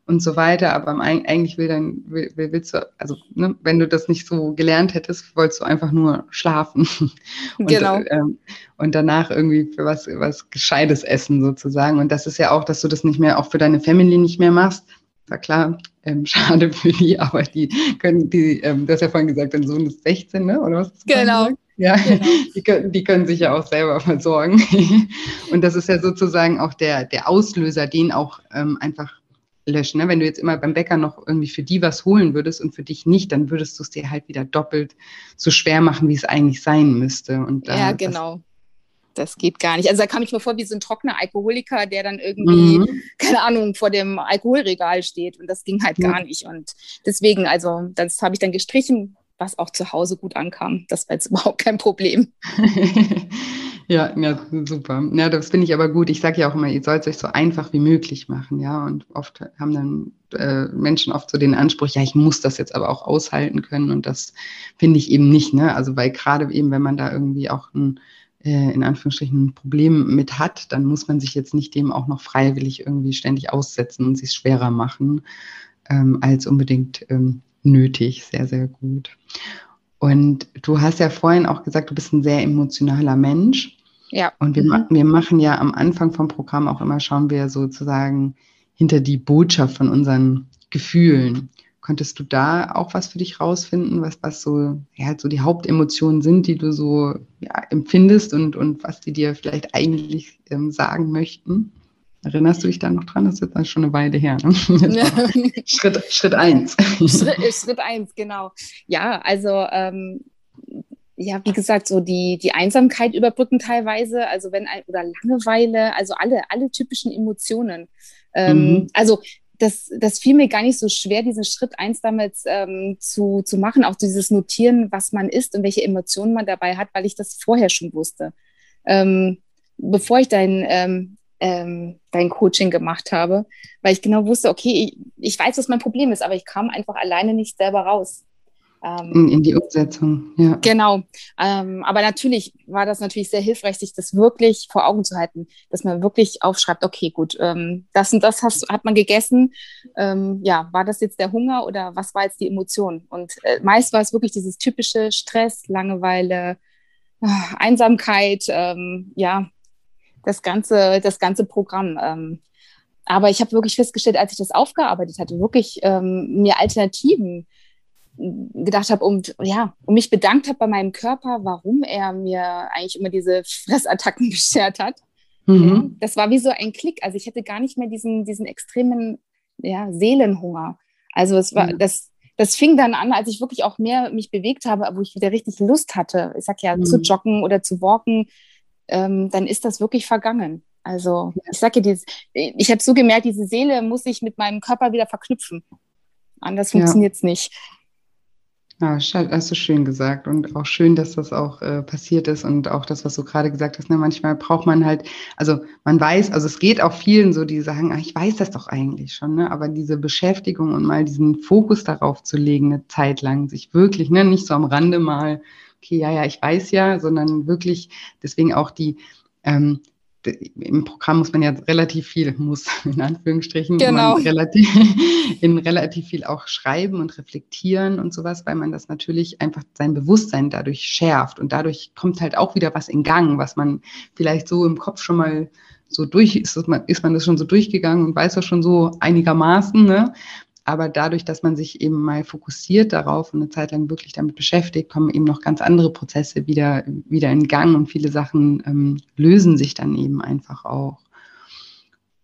und so weiter. Aber eigentlich will dann, will, willst du, also ne, wenn du das nicht so gelernt hättest, wolltest du einfach nur schlafen. [laughs] und, genau. Ähm, und danach irgendwie für was, was Gescheites essen sozusagen. Und das ist ja auch, dass du das nicht mehr, auch für deine Family nicht mehr machst war klar, ähm, [laughs] schade für die, aber die können, die, ähm, du hast ja vorhin gesagt, dein Sohn ist 16, ne? oder was? Genau. Ja, genau. [laughs] Die, können, die können sich ja auch selber versorgen. [laughs] Und das ist ja sozusagen auch der, der Auslöser, den auch ähm, einfach löschen. Ne? Wenn du jetzt immer beim Bäcker noch irgendwie für die was holen würdest und für dich nicht, dann würdest du es dir halt wieder doppelt so schwer machen, wie es eigentlich sein müsste. Und, äh, ja, genau. Das, das geht gar nicht. Also da kam ich mir vor wie so ein trockener Alkoholiker, der dann irgendwie, mhm. keine Ahnung, vor dem Alkoholregal steht. Und das ging halt mhm. gar nicht. Und deswegen, also das habe ich dann gestrichen, was auch zu Hause gut ankam. Das war jetzt [laughs] überhaupt kein Problem. [laughs] ja, ja, super. Ja, das finde ich aber gut. Ich sage ja auch immer, ihr sollt es euch so einfach wie möglich machen, ja. Und oft haben dann äh, Menschen oft so den Anspruch, ja, ich muss das jetzt aber auch aushalten können. Und das finde ich eben nicht, ne? Also weil gerade eben, wenn man da irgendwie auch ein in Anführungsstrichen ein Problem mit hat, dann muss man sich jetzt nicht dem auch noch freiwillig irgendwie ständig aussetzen und sich schwerer machen, ähm, als unbedingt ähm, nötig. Sehr, sehr gut. Und du hast ja vorhin auch gesagt, du bist ein sehr emotionaler Mensch. Ja. Und wir, mhm. wir machen ja am Anfang vom Programm auch immer, schauen wir sozusagen hinter die Botschaft von unseren Gefühlen. Konntest du da auch was für dich rausfinden, was, was so, ja, halt so die Hauptemotionen sind, die du so ja, empfindest und, und was die dir vielleicht eigentlich ähm, sagen möchten? Erinnerst du dich da noch dran? Das ist jetzt schon eine Weile her. Ne? [laughs] [laughs] Schritt, Schritt eins. Schritt, äh, Schritt eins, genau. Ja, also ähm, ja, wie gesagt, so die, die Einsamkeit überbrücken teilweise, also wenn oder Langeweile, also alle, alle typischen Emotionen. Ähm, mhm. Also das, das fiel mir gar nicht so schwer, diesen Schritt eins damals ähm, zu, zu machen, auch dieses Notieren, was man ist und welche Emotionen man dabei hat, weil ich das vorher schon wusste. Ähm, bevor ich dein, ähm, ähm, dein Coaching gemacht habe, weil ich genau wusste, okay, ich, ich weiß, was mein Problem ist, aber ich kam einfach alleine nicht selber raus. Ähm, in, die Umsetzung, ja. Genau. Ähm, aber natürlich war das natürlich sehr hilfreich, sich das wirklich vor Augen zu halten, dass man wirklich aufschreibt, okay, gut, ähm, das und das hast, hat man gegessen. Ähm, ja, war das jetzt der Hunger oder was war jetzt die Emotion? Und äh, meist war es wirklich dieses typische Stress, Langeweile, äh, Einsamkeit, ähm, ja, das ganze, das ganze Programm. Ähm, aber ich habe wirklich festgestellt, als ich das aufgearbeitet hatte, wirklich mir Alternativen gedacht habe und ja, und mich bedankt habe bei meinem Körper, warum er mir eigentlich immer diese Fressattacken [laughs] beschert hat. Mhm. Das war wie so ein Klick. Also ich hätte gar nicht mehr diesen, diesen extremen ja, Seelenhunger. Also es war, mhm. das, das fing dann an, als ich wirklich auch mehr mich bewegt habe, wo ich wieder richtig Lust hatte. Ich sag ja, mhm. zu joggen oder zu walken, ähm, dann ist das wirklich vergangen. Also ich sage ja, dieses, ich habe so gemerkt, diese Seele muss sich mit meinem Körper wieder verknüpfen. Anders funktioniert es ja. nicht. Ja, hast du schön gesagt und auch schön, dass das auch äh, passiert ist und auch das, was du gerade gesagt hast. Ne, manchmal braucht man halt, also man weiß, also es geht auch vielen so, die sagen, ach, ich weiß das doch eigentlich schon, ne? aber diese Beschäftigung und mal diesen Fokus darauf zu legen, eine Zeit lang, sich wirklich, ne, nicht so am Rande mal, okay, ja, ja, ich weiß ja, sondern wirklich, deswegen auch die, ähm, im Programm muss man ja relativ viel, muss [laughs] in Anführungsstrichen, genau. relativ, [laughs] in relativ viel auch schreiben und reflektieren und sowas, weil man das natürlich einfach sein Bewusstsein dadurch schärft und dadurch kommt halt auch wieder was in Gang, was man vielleicht so im Kopf schon mal so durch ist, ist man, ist man das schon so durchgegangen und weiß das schon so einigermaßen, ne? Aber dadurch, dass man sich eben mal fokussiert darauf und eine Zeit lang wirklich damit beschäftigt, kommen eben noch ganz andere Prozesse wieder, wieder in Gang und viele Sachen ähm, lösen sich dann eben einfach auch.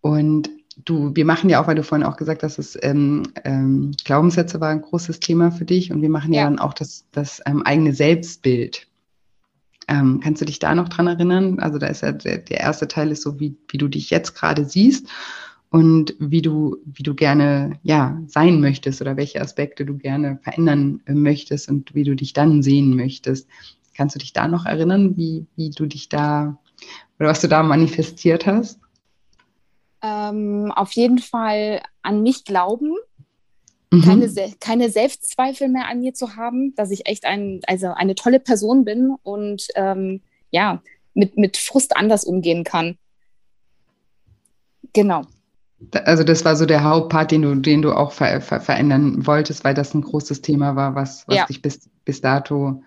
Und du, wir machen ja auch, weil du vorhin auch gesagt hast, dass ähm, ähm, Glaubenssätze war ein großes Thema für dich und wir machen ja, ja dann auch das, das ähm, eigene Selbstbild. Ähm, kannst du dich da noch dran erinnern? Also da ist ja der, der erste Teil ist so, wie, wie du dich jetzt gerade siehst und wie du, wie du gerne ja, sein möchtest oder welche Aspekte du gerne verändern äh, möchtest und wie du dich dann sehen möchtest. Kannst du dich da noch erinnern, wie, wie du dich da oder was du da manifestiert hast? Ähm, auf jeden Fall an mich glauben, mhm. keine, keine Selbstzweifel mehr an mir zu haben, dass ich echt ein, also eine tolle Person bin und ähm, ja, mit, mit Frust anders umgehen kann. Genau. Also das war so der Hauptpart, den du, den du auch ver, ver, verändern wolltest, weil das ein großes Thema war, was, was ja. dich bis, bis dato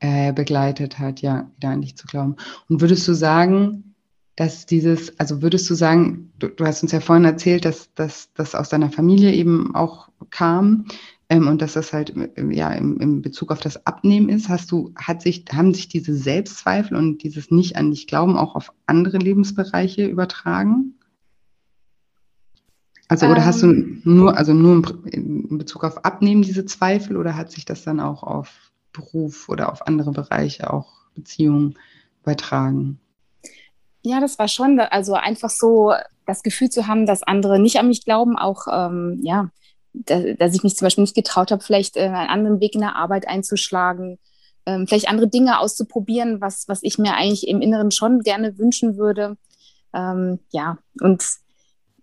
äh, begleitet hat, ja, wieder an dich zu glauben. Und würdest du sagen, dass dieses, also würdest du sagen, du, du hast uns ja vorhin erzählt, dass das aus deiner Familie eben auch kam ähm, und dass das halt ja im, im Bezug auf das Abnehmen ist. Hast du, hat sich, haben sich diese Selbstzweifel und dieses Nicht an dich glauben auch auf andere Lebensbereiche übertragen? Also oder ähm, hast du ähm. nur, also nur in Bezug auf Abnehmen diese Zweifel oder hat sich das dann auch auf Beruf oder auf andere Bereiche, auch Beziehungen übertragen? Ja, das war schon, also einfach so das Gefühl zu haben, dass andere nicht an mich glauben, auch ähm, ja, dass, ich mich zum Beispiel nicht getraut habe, vielleicht äh, einen anderen Weg in der Arbeit einzuschlagen, ähm, vielleicht andere Dinge auszuprobieren, was, was ich mir eigentlich im Inneren schon gerne wünschen würde. Ähm, ja, und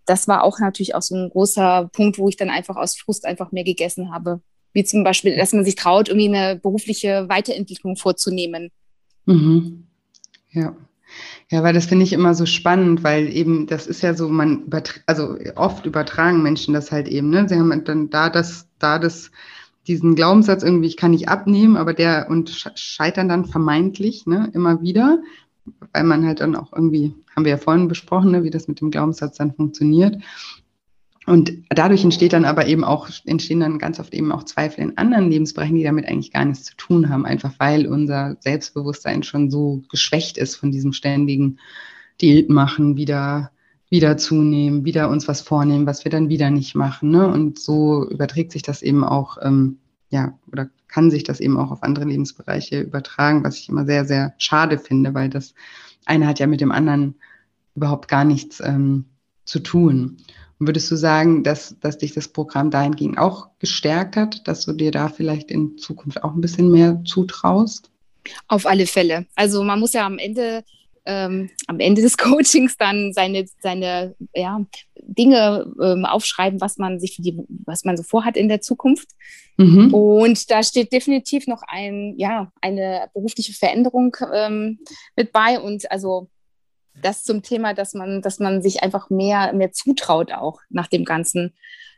das war auch natürlich auch so ein großer Punkt, wo ich dann einfach aus Frust einfach mehr gegessen habe. Wie zum Beispiel, dass man sich traut, irgendwie eine berufliche Weiterentwicklung vorzunehmen. Mhm. Ja. Ja, weil das finde ich immer so spannend, weil eben das ist ja so, man also oft übertragen Menschen das halt eben, ne? Sie haben dann da das, da das, diesen Glaubenssatz irgendwie, ich kann nicht abnehmen, aber der und scheitern dann vermeintlich, ne, immer wieder weil man halt dann auch irgendwie, haben wir ja vorhin besprochen, ne, wie das mit dem Glaubenssatz dann funktioniert. Und dadurch entsteht dann aber eben auch, entstehen dann ganz oft eben auch Zweifel in anderen Lebensbereichen, die damit eigentlich gar nichts zu tun haben, einfach weil unser Selbstbewusstsein schon so geschwächt ist von diesem ständigen Diät machen, wieder, wieder zunehmen, wieder uns was vornehmen, was wir dann wieder nicht machen. Ne? Und so überträgt sich das eben auch, ähm, ja, oder kann sich das eben auch auf andere Lebensbereiche übertragen, was ich immer sehr, sehr schade finde, weil das eine hat ja mit dem anderen überhaupt gar nichts ähm, zu tun. Und würdest du sagen, dass, dass dich das Programm dahingehend auch gestärkt hat, dass du dir da vielleicht in Zukunft auch ein bisschen mehr zutraust? Auf alle Fälle. Also man muss ja am Ende ähm, am Ende des [laughs] Coachings dann seine, seine ja, Dinge ähm, aufschreiben, was man sich für die, was man so vorhat in der Zukunft. Mhm. Und da steht definitiv noch ein, ja, eine berufliche Veränderung ähm, mit bei. Und also das zum Thema, dass man, dass man sich einfach mehr, mehr zutraut auch nach dem Ganzen.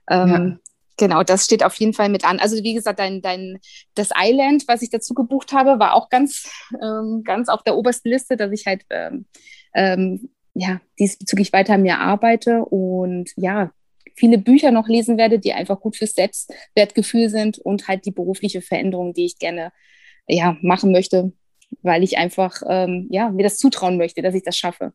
Ähm. Genau, das steht auf jeden Fall mit an. Also wie gesagt, dein, dein, das Island, was ich dazu gebucht habe, war auch ganz, ähm, ganz auf der obersten Liste, dass ich halt ähm, ähm, ja, diesbezüglich weiter an mir arbeite und ja, viele Bücher noch lesen werde, die einfach gut fürs Selbstwertgefühl sind und halt die berufliche Veränderung, die ich gerne ja, machen möchte, weil ich einfach ähm, ja, mir das zutrauen möchte, dass ich das schaffe.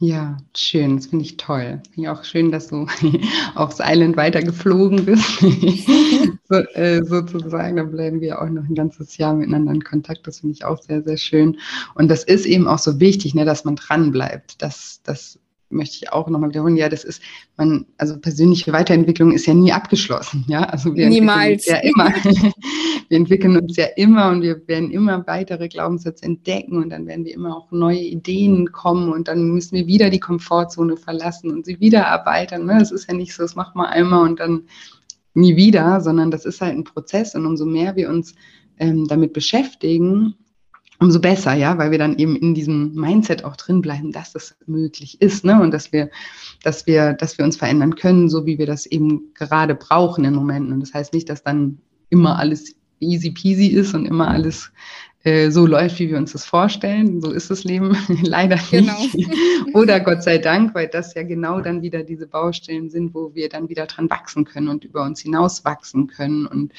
Ja, schön, das finde ich toll. Finde ich auch schön, dass du [laughs] aufs Island weitergeflogen bist. [laughs] so, äh, sozusagen, da bleiben wir auch noch ein ganzes Jahr miteinander in Kontakt. Das finde ich auch sehr, sehr schön. Und das ist eben auch so wichtig, ne, dass man dran bleibt. Das, das möchte ich auch nochmal wiederholen. Ja, das ist, man, also persönliche Weiterentwicklung ist ja nie abgeschlossen. Ja, also wir Niemals. ja immer. [laughs] wir entwickeln uns ja immer und wir werden immer weitere Glaubenssätze entdecken und dann werden wir immer auch neue Ideen kommen und dann müssen wir wieder die Komfortzone verlassen und sie wieder erweitern. Ne? Das ist ja nicht so, das macht man einmal und dann nie wieder, sondern das ist halt ein Prozess und umso mehr wir uns ähm, damit beschäftigen, umso besser, ja, weil wir dann eben in diesem Mindset auch drin bleiben, dass das möglich ist, ne? Und dass wir, dass wir, dass wir uns verändern können, so wie wir das eben gerade brauchen in Momenten. Und das heißt nicht, dass dann immer alles easy peasy ist und immer alles äh, so läuft, wie wir uns das vorstellen. So ist das Leben [laughs] leider genau. nicht. [laughs] Oder Gott sei Dank, weil das ja genau dann wieder diese Baustellen sind, wo wir dann wieder dran wachsen können und über uns hinaus wachsen können und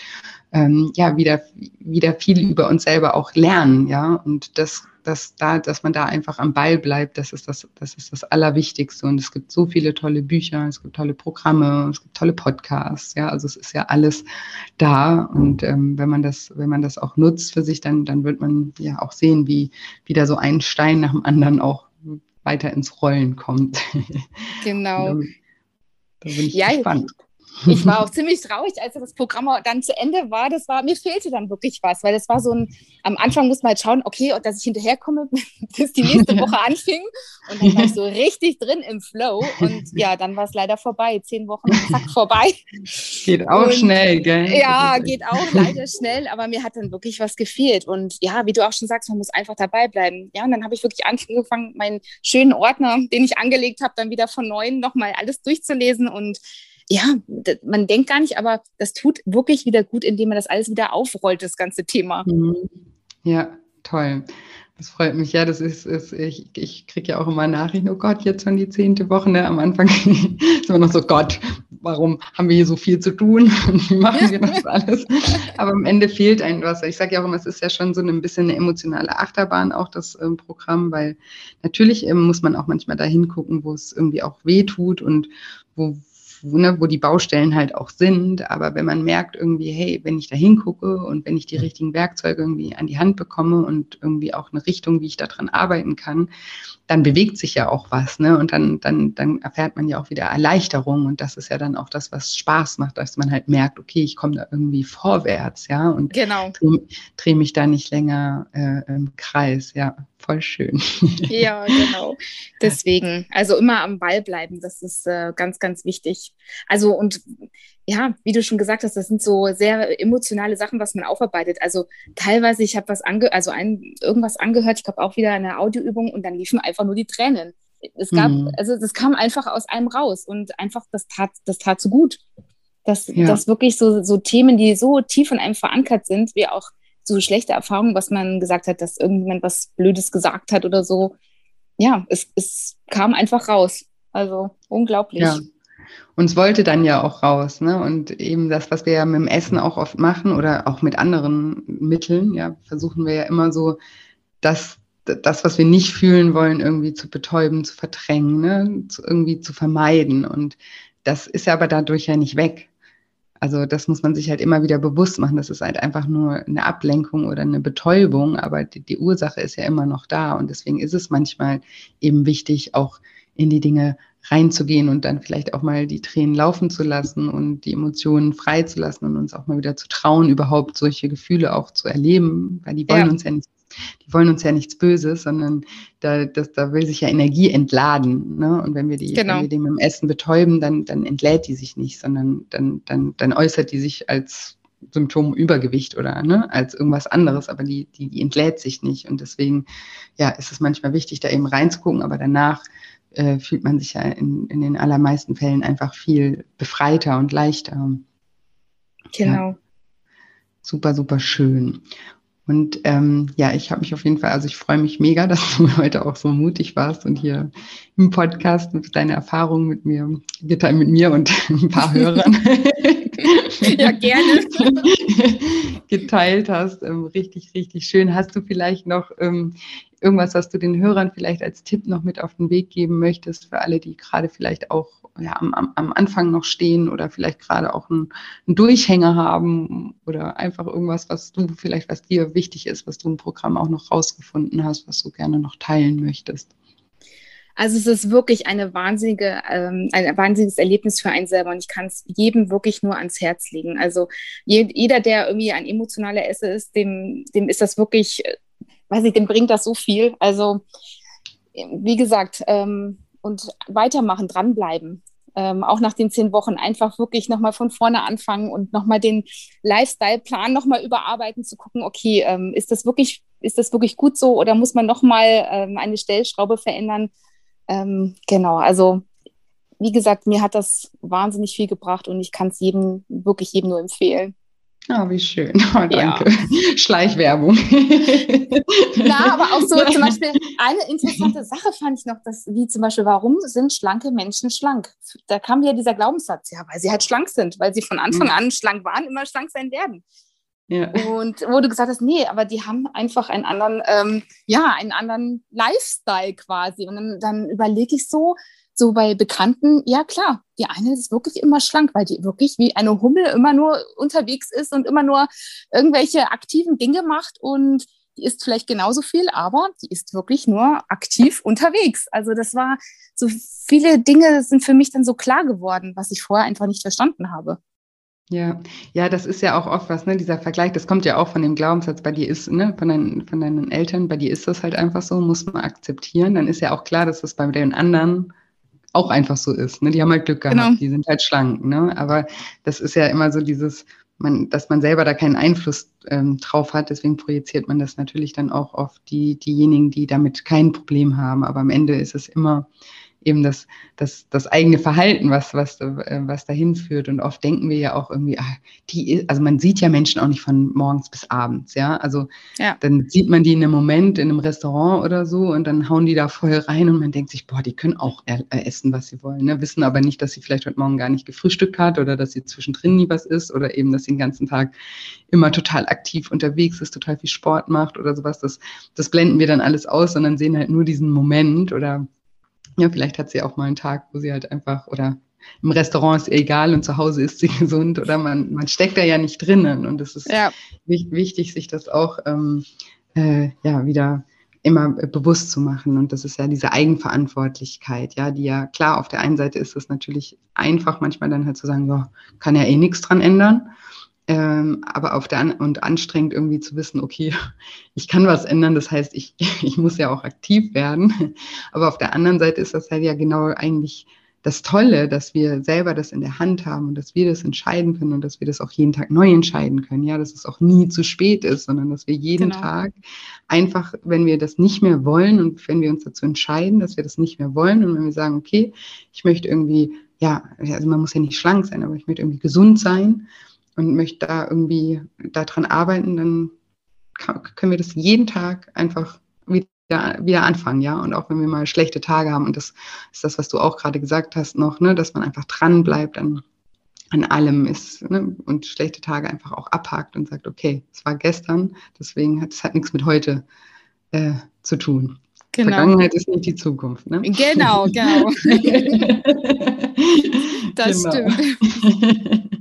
ähm, ja, wieder, wieder viel über uns selber auch lernen, ja. Und das dass, da, dass man da einfach am Ball bleibt, das ist das, das ist das Allerwichtigste. Und es gibt so viele tolle Bücher, es gibt tolle Programme, es gibt tolle Podcasts, ja, also es ist ja alles da. Und ähm, wenn man das, wenn man das auch nutzt für sich, dann, dann wird man ja auch sehen, wie, wie da so ein Stein nach dem anderen auch weiter ins Rollen kommt. [laughs] Genau. da, da bin ich ja, gespannt. Ich war auch [laughs] ziemlich traurig, als das Programm dann zu Ende war. Das war, mir fehlte dann wirklich was, weil das war so ein, am Anfang muss man halt schauen, okay, dass ich hinterherkomme, [laughs] bis die nächste Woche anfing. Und dann war ich so [laughs] richtig drin im Flow. Und ja, dann war es leider vorbei. Zehn Wochen zack, vorbei. Geht auch und, schnell, gell? Ja, geht auch leider schnell, aber mir hat dann wirklich was gefehlt. Und ja, wie du auch schon sagst, man muss einfach dabei bleiben. Ja, und dann habe ich wirklich angefangen, meinen schönen Ordner, den ich angelegt habe, dann wieder von neuem nochmal alles durchzulesen und ja, man denkt gar nicht, aber das tut wirklich wieder gut, indem man das alles wieder aufrollt, das ganze Thema. Mhm. Ja, toll. Das freut mich, ja. Das ist, ist ich, ich kriege ja auch immer Nachrichten, oh Gott, jetzt schon die zehnte Woche. Ne? Am Anfang [laughs] ist immer noch so, Gott, warum haben wir hier so viel zu tun [laughs] wie machen wir das alles? Aber am Ende fehlt einem was. Ich sage ja auch immer, es ist ja schon so ein bisschen eine emotionale Achterbahn, auch das ähm, Programm, weil natürlich ähm, muss man auch manchmal dahin gucken, wo es irgendwie auch weh tut und wo, ne, wo die Baustellen halt auch sind. Aber wenn man merkt irgendwie, hey, wenn ich da hingucke und wenn ich die richtigen Werkzeuge irgendwie an die Hand bekomme und irgendwie auch eine Richtung, wie ich daran arbeiten kann, dann bewegt sich ja auch was, ne? Und dann, dann, dann erfährt man ja auch wieder Erleichterung. Und das ist ja dann auch das, was Spaß macht, dass man halt merkt, okay, ich komme da irgendwie vorwärts, ja, und genau. drehe dreh mich da nicht länger äh, im Kreis, ja, voll schön. [laughs] Ja, genau. Deswegen, also immer am Ball bleiben, das ist äh, ganz, ganz wichtig. Also und ja, wie du schon gesagt hast, das sind so sehr emotionale Sachen, was man aufarbeitet. Also teilweise, ich habe was ange also ein, irgendwas angehört, ich glaube auch wieder eine Audioübung und dann liefen einfach nur die Tränen. Es gab, mhm. also das kam einfach aus einem raus und einfach, das tat, das tat so gut. Dass, ja. dass wirklich so, so Themen, die so tief in einem verankert sind, wie auch so schlechte Erfahrungen, was man gesagt hat, dass irgendjemand was Blödes gesagt hat oder so. Ja, es, es kam einfach raus. Also unglaublich. Ja. Und es wollte dann ja auch raus, ne? Und eben das, was wir ja mit dem Essen auch oft machen oder auch mit anderen Mitteln, ja, versuchen wir ja immer so, das, das, was wir nicht fühlen wollen, irgendwie zu betäuben, zu verdrängen, ne? Zu, irgendwie zu vermeiden. Und das ist ja aber dadurch ja nicht weg. Also das muss man sich halt immer wieder bewusst machen. Das ist halt einfach nur eine Ablenkung oder eine Betäubung, aber die, die Ursache ist ja immer noch da. Und deswegen ist es manchmal eben wichtig, auch in die Dinge reinzugehen und dann vielleicht auch mal die Tränen laufen zu lassen und die Emotionen frei zu lassen und uns auch mal wieder zu trauen, überhaupt solche Gefühle auch zu erleben, weil die wollen ja. uns ja nicht, die wollen uns ja nichts Böses, sondern da, das, da will sich ja Energie entladen. Ne? Und wenn wir die, genau. wenn wir die mit dem Essen betäuben, dann, dann entlädt die sich nicht, sondern dann, dann, dann äußert die sich als Symptom Übergewicht oder ne, als irgendwas anderes, aber die, die, die entlädt sich nicht. Und deswegen ja, ist es manchmal wichtig, da eben reinzugucken, aber danach äh, fühlt man sich ja in, in den allermeisten Fällen einfach viel befreiter und leichter. Genau. Ja. Super, super schön. Und ähm, ja, ich habe mich auf jeden Fall, also ich freue mich mega, [laughs] dass du heute auch so mutig warst und hier im Podcast mit deiner Erfahrung mit mir, geteilt mit mir und [laughs] ein paar Hörern. [laughs] ja, gerne. geteilt hast. Ähm, richtig, richtig schön. Hast du vielleicht noch ähm, irgendwas, was du den Hörern vielleicht als Tipp noch mit auf den Weg geben möchtest, für alle, die gerade vielleicht auch ja, am, am Anfang noch stehen oder vielleicht gerade auch einen, einen, Durchhänger haben oder einfach irgendwas, was du vielleicht, was dir wichtig ist, was du im Programm auch noch rausgefunden hast, was du gerne noch teilen möchtest? Also es ist wirklich eine wahnsinnige, ähm, ein wahnsinniges Erlebnis für einen selber und ich kann es jedem wirklich nur ans Herz legen. Also je, jeder, der irgendwie ein emotionaler Esse ist, dem, dem ist das wirklich, äh, weiß ich, dem bringt das so viel. Also wie gesagt, ähm, und weitermachen, dranbleiben. Ähm, auch nach den zehn Wochen einfach wirklich nochmal von vorne anfangen und nochmal den Lifestyle-Plan nochmal überarbeiten, zu gucken, okay, ähm, ist das wirklich, ist das wirklich gut so oder muss man nochmal ähm, eine Stellschraube verändern? Ähm, genau, also wie gesagt, mir hat das wahnsinnig viel gebracht und ich kann es jedem, wirklich jedem nur empfehlen. Ah, oh, wie schön. [laughs] Oh, danke. Ja. Schleichwerbung. [laughs] Na, aber auch so [laughs] zum Beispiel eine interessante Sache fand ich noch, dass, wie zum Beispiel, warum sind schlanke Menschen schlank? Da kam ja dieser Glaubenssatz, ja, weil sie halt schlank sind, weil sie von Anfang hm. an schlank waren, immer schlank sein werden. Ja. Und wo du gesagt hast, nee, aber die haben einfach einen anderen, ähm, ja, einen anderen Lifestyle quasi. Und dann, dann überlege ich so, so bei Bekannten, ja klar, die eine ist wirklich immer schlank, weil die wirklich wie eine Hummel immer nur unterwegs ist und immer nur irgendwelche aktiven Dinge macht und die isst vielleicht genauso viel, aber die ist wirklich nur aktiv unterwegs. Also das war so viele Dinge sind für mich dann so klar geworden, was ich vorher einfach nicht verstanden habe. Ja, ja, das ist ja auch oft was, ne, dieser Vergleich, das kommt ja auch von dem Glaubenssatz, bei dir ist, ne, von deinen, von deinen Eltern, bei dir ist das halt einfach so, muss man akzeptieren. Dann ist ja auch klar, dass das bei den anderen auch einfach so ist. Ne? Die haben halt Glück gehabt, genau. die sind halt schlank. Ne? Aber das ist ja immer so dieses, man, dass man selber da keinen Einfluss ähm, drauf hat. Deswegen projiziert man das natürlich dann auch auf die, diejenigen, die damit kein Problem haben. Aber am Ende ist es immer eben das, das, das eigene Verhalten, was, was, äh, was dahin führt. Und oft denken wir ja auch irgendwie, ah, die, also man sieht ja Menschen auch nicht von morgens bis abends, ja. Also ja. dann sieht man die in einem Moment in einem Restaurant oder so und dann hauen die da voll rein und man denkt sich, boah, die können auch essen, was sie wollen, ne? wissen aber nicht, dass sie vielleicht heute Morgen gar nicht gefrühstückt hat oder dass sie zwischendrin nie was isst oder eben, dass sie den ganzen Tag immer total aktiv unterwegs ist, total viel Sport macht oder sowas. Das, das blenden wir dann alles aus, sondern sehen halt nur diesen Moment oder ja, vielleicht hat sie auch mal einen Tag, wo sie halt einfach oder im Restaurant ist ihr egal und zu Hause ist sie [laughs] gesund oder man, man steckt da ja nicht drinnen. Und es ist ja. wichtig, sich das auch ähm, äh, ja wieder immer bewusst zu machen. Und das ist ja diese Eigenverantwortlichkeit, ja, die ja klar auf der einen Seite ist es natürlich einfach manchmal dann halt zu sagen, ja, kann ja eh nichts dran ändern ähm, aber auf der An und anstrengend irgendwie zu wissen, okay, [laughs] ich kann was ändern, das heißt, ich, [laughs] ich muss ja auch aktiv werden. [laughs] Aber auf der anderen Seite ist das halt ja genau eigentlich das Tolle, dass wir selber das in der Hand haben und dass wir das entscheiden können und dass wir das auch jeden Tag neu entscheiden können. Ja, dass es auch nie zu spät ist, sondern dass wir jeden genau. Tag einfach, wenn wir das nicht mehr wollen und wenn wir uns dazu entscheiden, dass wir das nicht mehr wollen und wenn wir sagen, okay, ich möchte irgendwie, ja, also man muss ja nicht schlank sein, aber ich möchte irgendwie gesund sein und möchte da irgendwie daran arbeiten, dann können wir das jeden Tag einfach wieder, wieder anfangen, ja. Und auch wenn wir mal schlechte Tage haben, und das ist das, was du auch gerade gesagt hast, noch, ne, dass man einfach dran bleibt an, an allem ist ne, und schlechte Tage einfach auch abhakt und sagt, okay, es war gestern, deswegen hat es hat nichts mit heute äh, zu tun. Genau. Vergangenheit ist nicht die Zukunft. Ne? Genau, genau. [laughs] das genau. stimmt. [laughs]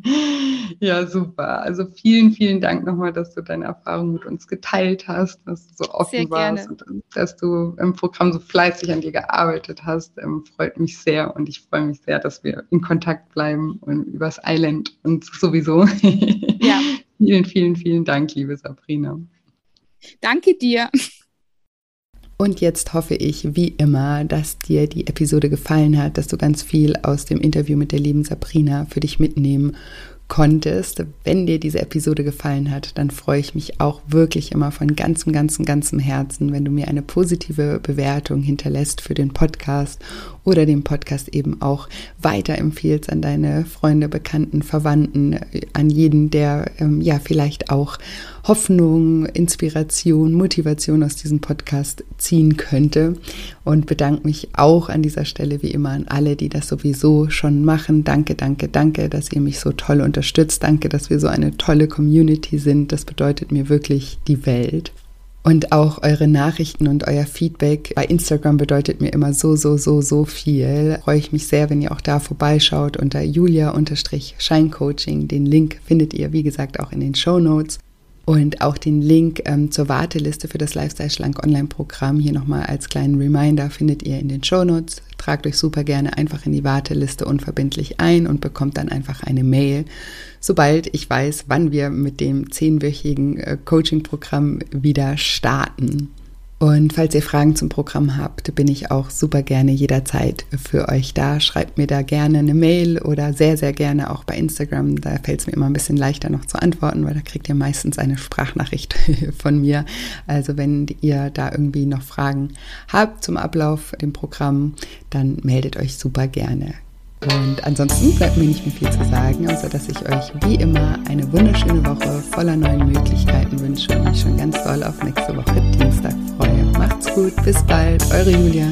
Ja, super. Also vielen, vielen Dank nochmal, dass du deine Erfahrung mit uns geteilt hast, dass du so offen warst und dass du im Programm so fleißig an dir gearbeitet hast. Ähm, freut mich sehr und ich freue mich sehr, dass wir in Kontakt bleiben und übers Island und sowieso. Ja. [laughs] vielen, vielen, vielen Dank, liebe Sabrina. Danke dir. Und jetzt hoffe ich, wie immer, dass dir die Episode gefallen hat, dass du ganz viel aus dem Interview mit der lieben Sabrina für dich mitnehmen konntest. Wenn dir diese Episode gefallen hat, dann freue ich mich auch wirklich immer von ganzem, ganzem, ganzem Herzen, wenn du mir eine positive Bewertung hinterlässt für den Podcast oder den Podcast eben auch weiterempfiehlst an deine Freunde, Bekannten, Verwandten, an jeden, der ähm, ja vielleicht auch Hoffnung, Inspiration, Motivation aus diesem Podcast ziehen könnte. Und bedanke mich auch an dieser Stelle wie immer an alle, die das sowieso schon machen. Danke, danke, danke, dass ihr mich so toll unterstützt. Danke, dass wir so eine tolle Community sind. Das bedeutet mir wirklich die Welt. Und auch eure Nachrichten und euer Feedback bei Instagram bedeutet mir immer so, so, so, so viel. Freue ich mich sehr, wenn ihr auch da vorbeischaut unter julia-scheincoaching. Den Link findet ihr, wie gesagt, auch in den Show Notes. Und auch den Link ähm, zur Warteliste für das Lifestyle Schlank Online-Programm hier nochmal als kleinen Reminder findet ihr in den Shownotes. Tragt euch super gerne einfach in die Warteliste unverbindlich ein und bekommt dann einfach eine Mail, sobald ich weiß, wann wir mit dem zehnwöchigen äh, Coaching-Programm wieder starten. Und falls ihr Fragen zum Programm habt, bin ich auch super gerne jederzeit für euch da. Schreibt mir da gerne eine Mail oder sehr, sehr gerne auch bei Instagram. Da fällt es mir immer ein bisschen leichter noch zu antworten, weil da kriegt ihr meistens eine Sprachnachricht [laughs] von mir. Also wenn ihr da irgendwie noch Fragen habt zum Ablauf dem Programm, dann meldet euch super gerne. Und ansonsten bleibt mir nicht mehr viel zu sagen, außer dass ich euch wie immer eine wunderschöne Woche voller neuen Möglichkeiten wünsche und mich schon ganz doll auf nächste Woche Dienstag freue. Gut, bis bald, eure Julia.